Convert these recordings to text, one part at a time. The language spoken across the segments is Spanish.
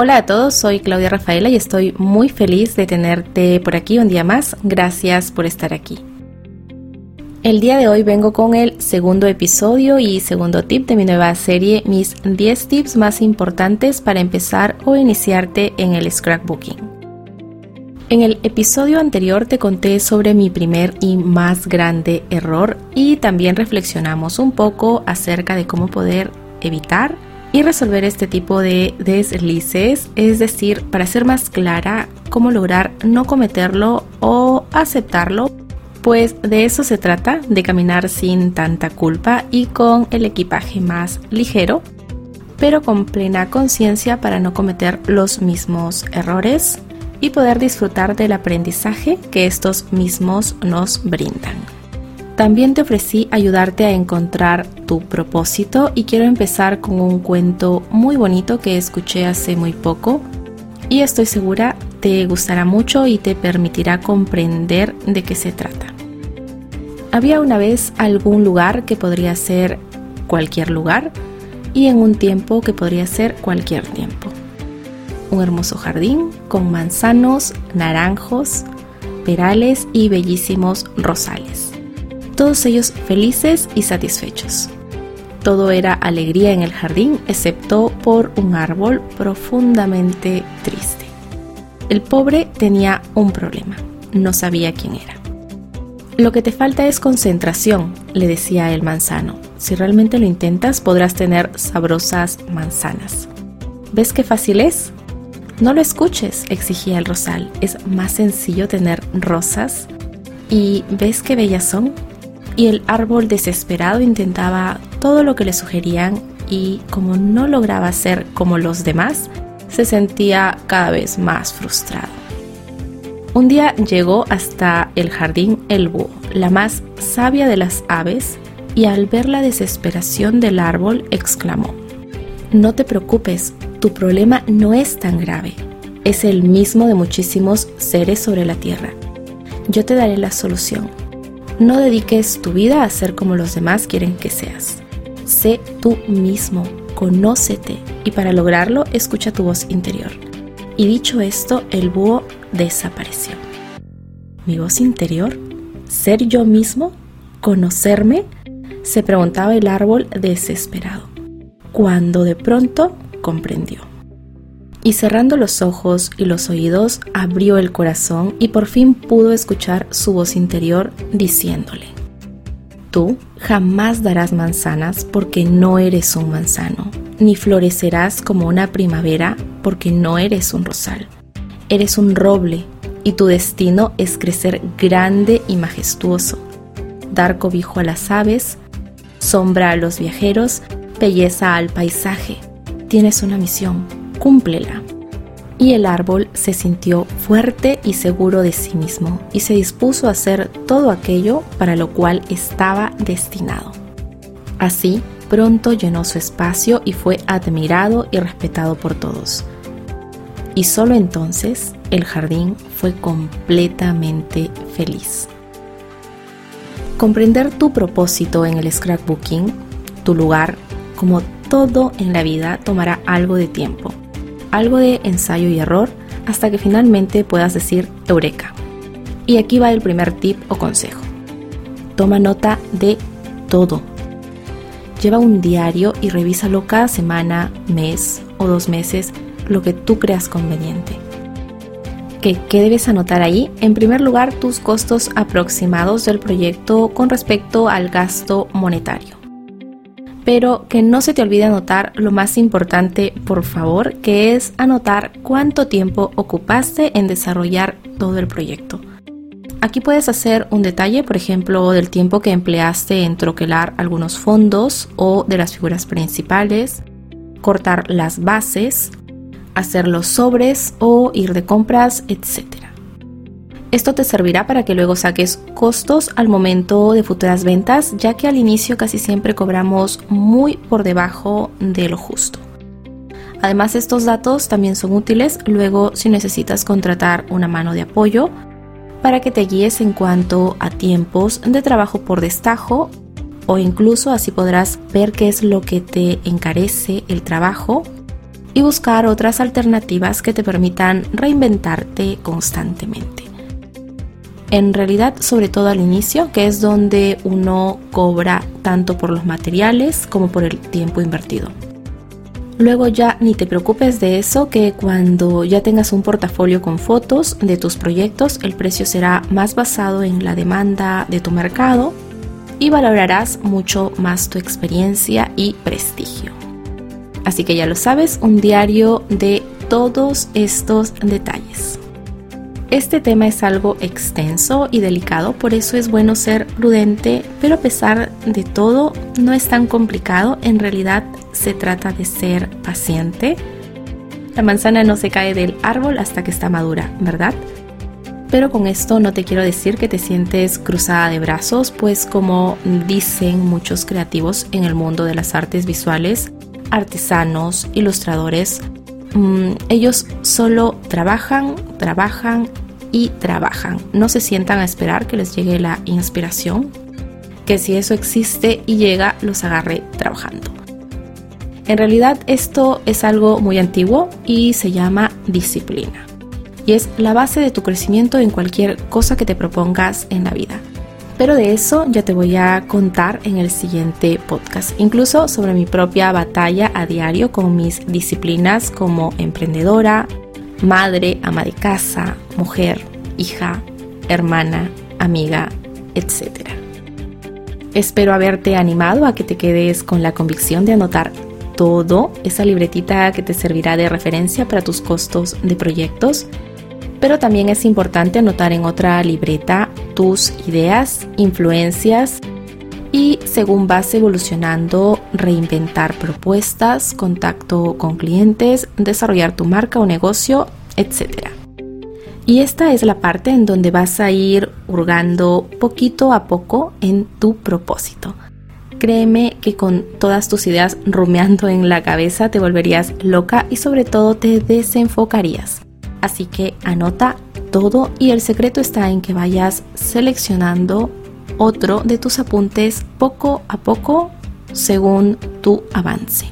Hola a todos, soy Claudia Rafaela y estoy muy feliz de tenerte por aquí un día más. Gracias por estar aquí. El día de hoy vengo con el segundo episodio y segundo tip de mi nueva serie, mis 10 tips más importantes para empezar o iniciarte en el scrapbooking. En el episodio anterior te conté sobre mi primer y más grande error y también reflexionamos un poco acerca de cómo poder evitar y resolver este tipo de deslices, es decir, para ser más clara, cómo lograr no cometerlo o aceptarlo, pues de eso se trata, de caminar sin tanta culpa y con el equipaje más ligero, pero con plena conciencia para no cometer los mismos errores y poder disfrutar del aprendizaje que estos mismos nos brindan. También te ofrecí ayudarte a encontrar tu propósito y quiero empezar con un cuento muy bonito que escuché hace muy poco y estoy segura te gustará mucho y te permitirá comprender de qué se trata. Había una vez algún lugar que podría ser cualquier lugar y en un tiempo que podría ser cualquier tiempo. Un hermoso jardín con manzanos, naranjos, perales y bellísimos rosales todos ellos felices y satisfechos. Todo era alegría en el jardín, excepto por un árbol profundamente triste. El pobre tenía un problema, no sabía quién era. Lo que te falta es concentración, le decía el manzano. Si realmente lo intentas, podrás tener sabrosas manzanas. ¿Ves qué fácil es? No lo escuches, exigía el rosal. Es más sencillo tener rosas. ¿Y ves qué bellas son? Y el árbol desesperado intentaba todo lo que le sugerían y como no lograba ser como los demás, se sentía cada vez más frustrado. Un día llegó hasta el jardín el la más sabia de las aves, y al ver la desesperación del árbol exclamó, No te preocupes, tu problema no es tan grave, es el mismo de muchísimos seres sobre la tierra. Yo te daré la solución no dediques tu vida a ser como los demás quieren que seas. Sé tú mismo, conócete y para lograrlo escucha tu voz interior. Y dicho esto, el búho desapareció. ¿Mi voz interior? ¿Ser yo mismo? ¿Conocerme? Se preguntaba el árbol desesperado, cuando de pronto comprendió y cerrando los ojos y los oídos abrió el corazón y por fin pudo escuchar su voz interior diciéndole, Tú jamás darás manzanas porque no eres un manzano, ni florecerás como una primavera porque no eres un rosal. Eres un roble y tu destino es crecer grande y majestuoso, dar cobijo a las aves, sombra a los viajeros, belleza al paisaje. Tienes una misión cúmplela. Y el árbol se sintió fuerte y seguro de sí mismo y se dispuso a hacer todo aquello para lo cual estaba destinado. Así, pronto llenó su espacio y fue admirado y respetado por todos. Y solo entonces el jardín fue completamente feliz. Comprender tu propósito en el scrapbooking, tu lugar, como todo en la vida, tomará algo de tiempo algo de ensayo y error hasta que finalmente puedas decir eureka. Y aquí va el primer tip o consejo. Toma nota de todo. Lleva un diario y revísalo cada semana, mes o dos meses, lo que tú creas conveniente. ¿Qué, ¿Qué debes anotar ahí? En primer lugar, tus costos aproximados del proyecto con respecto al gasto monetario pero que no se te olvide anotar lo más importante, por favor, que es anotar cuánto tiempo ocupaste en desarrollar todo el proyecto. Aquí puedes hacer un detalle, por ejemplo, del tiempo que empleaste en troquelar algunos fondos o de las figuras principales, cortar las bases, hacer los sobres o ir de compras, etc. Esto te servirá para que luego saques costos al momento de futuras ventas, ya que al inicio casi siempre cobramos muy por debajo de lo justo. Además, estos datos también son útiles luego si necesitas contratar una mano de apoyo para que te guíes en cuanto a tiempos de trabajo por destajo o incluso así podrás ver qué es lo que te encarece el trabajo y buscar otras alternativas que te permitan reinventarte constantemente. En realidad, sobre todo al inicio, que es donde uno cobra tanto por los materiales como por el tiempo invertido. Luego ya ni te preocupes de eso, que cuando ya tengas un portafolio con fotos de tus proyectos, el precio será más basado en la demanda de tu mercado y valorarás mucho más tu experiencia y prestigio. Así que ya lo sabes, un diario de todos estos detalles. Este tema es algo extenso y delicado, por eso es bueno ser prudente, pero a pesar de todo no es tan complicado, en realidad se trata de ser paciente. La manzana no se cae del árbol hasta que está madura, ¿verdad? Pero con esto no te quiero decir que te sientes cruzada de brazos, pues como dicen muchos creativos en el mundo de las artes visuales, artesanos, ilustradores, mm, ellos solo trabajan, trabajan y trabajan. No se sientan a esperar que les llegue la inspiración, que si eso existe y llega, los agarre trabajando. En realidad esto es algo muy antiguo y se llama disciplina. Y es la base de tu crecimiento en cualquier cosa que te propongas en la vida. Pero de eso ya te voy a contar en el siguiente podcast, incluso sobre mi propia batalla a diario con mis disciplinas como emprendedora, madre, ama de casa, mujer, hija, hermana, amiga, etc. Espero haberte animado a que te quedes con la convicción de anotar todo, esa libretita que te servirá de referencia para tus costos de proyectos pero también es importante anotar en otra libreta tus ideas, influencias y según vas evolucionando, reinventar propuestas, contacto con clientes, desarrollar tu marca o negocio, etc. Y esta es la parte en donde vas a ir hurgando poquito a poco en tu propósito. Créeme que con todas tus ideas rumeando en la cabeza te volverías loca y sobre todo te desenfocarías. Así que anota todo y el secreto está en que vayas seleccionando otro de tus apuntes poco a poco según tu avance.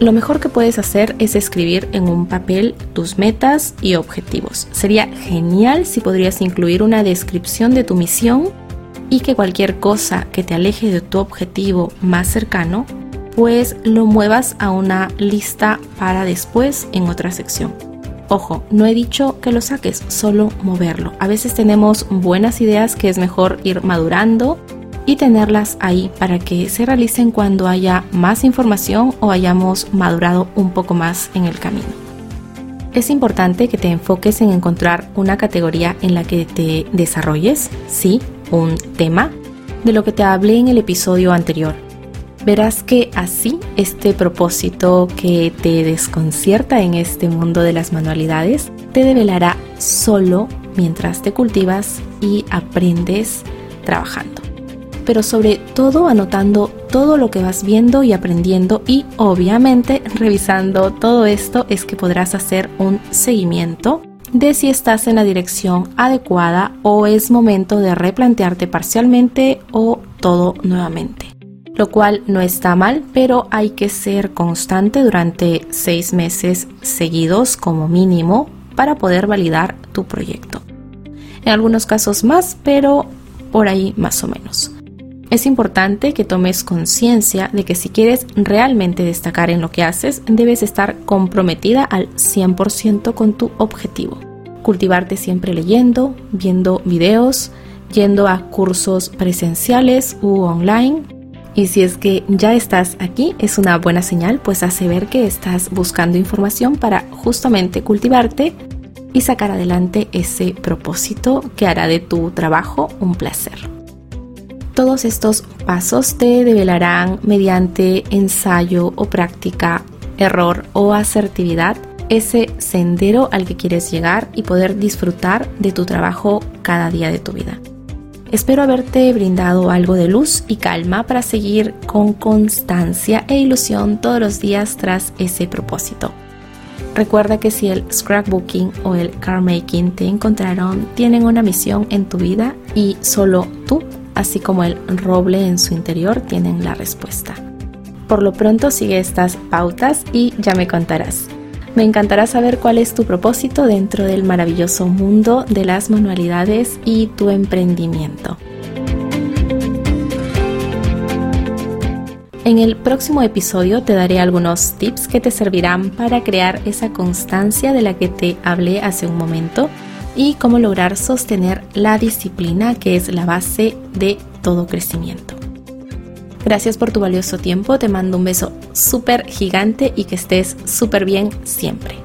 Lo mejor que puedes hacer es escribir en un papel tus metas y objetivos. Sería genial si podrías incluir una descripción de tu misión y que cualquier cosa que te aleje de tu objetivo más cercano, pues lo muevas a una lista para después en otra sección. Ojo, no he dicho que lo saques, solo moverlo. A veces tenemos buenas ideas que es mejor ir madurando y tenerlas ahí para que se realicen cuando haya más información o hayamos madurado un poco más en el camino. Es importante que te enfoques en encontrar una categoría en la que te desarrolles, sí, un tema, de lo que te hablé en el episodio anterior verás que así este propósito que te desconcierta en este mundo de las manualidades te develará solo mientras te cultivas y aprendes trabajando. Pero sobre todo anotando todo lo que vas viendo y aprendiendo y obviamente revisando todo esto es que podrás hacer un seguimiento de si estás en la dirección adecuada o es momento de replantearte parcialmente o todo nuevamente lo cual no está mal, pero hay que ser constante durante seis meses seguidos como mínimo para poder validar tu proyecto. En algunos casos más, pero por ahí más o menos. Es importante que tomes conciencia de que si quieres realmente destacar en lo que haces, debes estar comprometida al 100% con tu objetivo. Cultivarte siempre leyendo, viendo videos, yendo a cursos presenciales u online, y si es que ya estás aquí, es una buena señal, pues hace ver que estás buscando información para justamente cultivarte y sacar adelante ese propósito que hará de tu trabajo un placer. Todos estos pasos te develarán mediante ensayo o práctica, error o asertividad ese sendero al que quieres llegar y poder disfrutar de tu trabajo cada día de tu vida. Espero haberte brindado algo de luz y calma para seguir con constancia e ilusión todos los días tras ese propósito. Recuerda que si el scrapbooking o el car making te encontraron, tienen una misión en tu vida y solo tú, así como el roble en su interior, tienen la respuesta. Por lo pronto sigue estas pautas y ya me contarás. Me encantará saber cuál es tu propósito dentro del maravilloso mundo de las manualidades y tu emprendimiento. En el próximo episodio te daré algunos tips que te servirán para crear esa constancia de la que te hablé hace un momento y cómo lograr sostener la disciplina que es la base de todo crecimiento. Gracias por tu valioso tiempo, te mando un beso súper gigante y que estés súper bien siempre.